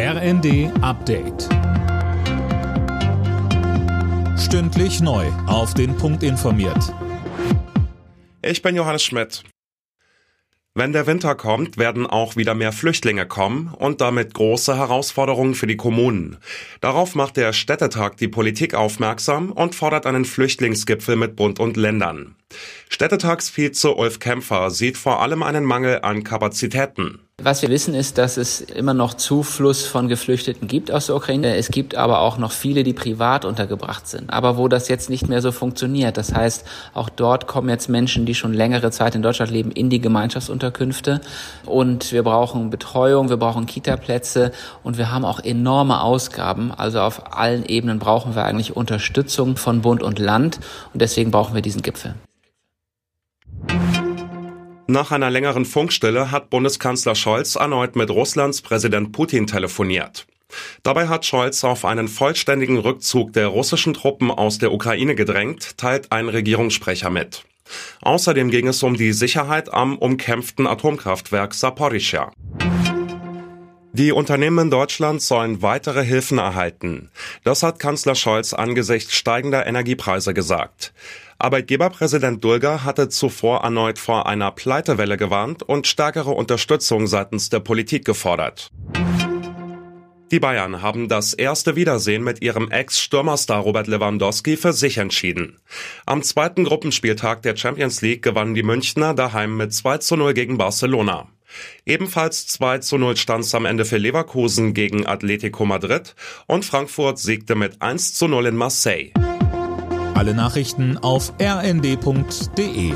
RND Update. Stündlich neu. Auf den Punkt informiert. Ich bin Johannes Schmidt. Wenn der Winter kommt, werden auch wieder mehr Flüchtlinge kommen und damit große Herausforderungen für die Kommunen. Darauf macht der Städtetag die Politik aufmerksam und fordert einen Flüchtlingsgipfel mit Bund und Ländern. Städtetagsvize Ulf Kämpfer sieht vor allem einen Mangel an Kapazitäten. Was wir wissen ist, dass es immer noch Zufluss von Geflüchteten gibt aus der Ukraine. Es gibt aber auch noch viele, die privat untergebracht sind. Aber wo das jetzt nicht mehr so funktioniert. Das heißt, auch dort kommen jetzt Menschen, die schon längere Zeit in Deutschland leben, in die Gemeinschaftsunterkünfte. Und wir brauchen Betreuung, wir brauchen Kitaplätze und wir haben auch enorme Ausgaben. Also auf allen Ebenen brauchen wir eigentlich Unterstützung von Bund und Land. Und deswegen brauchen wir diesen Gipfel. Nach einer längeren Funkstille hat Bundeskanzler Scholz erneut mit Russlands Präsident Putin telefoniert. Dabei hat Scholz auf einen vollständigen Rückzug der russischen Truppen aus der Ukraine gedrängt, teilt ein Regierungssprecher mit. Außerdem ging es um die Sicherheit am umkämpften Atomkraftwerk Saporischschja. Die Unternehmen in Deutschland sollen weitere Hilfen erhalten. Das hat Kanzler Scholz angesichts steigender Energiepreise gesagt. Arbeitgeberpräsident Dulger hatte zuvor erneut vor einer Pleitewelle gewarnt und stärkere Unterstützung seitens der Politik gefordert. Die Bayern haben das erste Wiedersehen mit ihrem Ex-Stürmerstar Robert Lewandowski für sich entschieden. Am zweiten Gruppenspieltag der Champions League gewannen die Münchner daheim mit 2 zu 0 gegen Barcelona. Ebenfalls 2 zu 0 stand es am Ende für Leverkusen gegen Atletico Madrid und Frankfurt siegte mit 1 zu 0 in Marseille. Alle Nachrichten auf rnd.de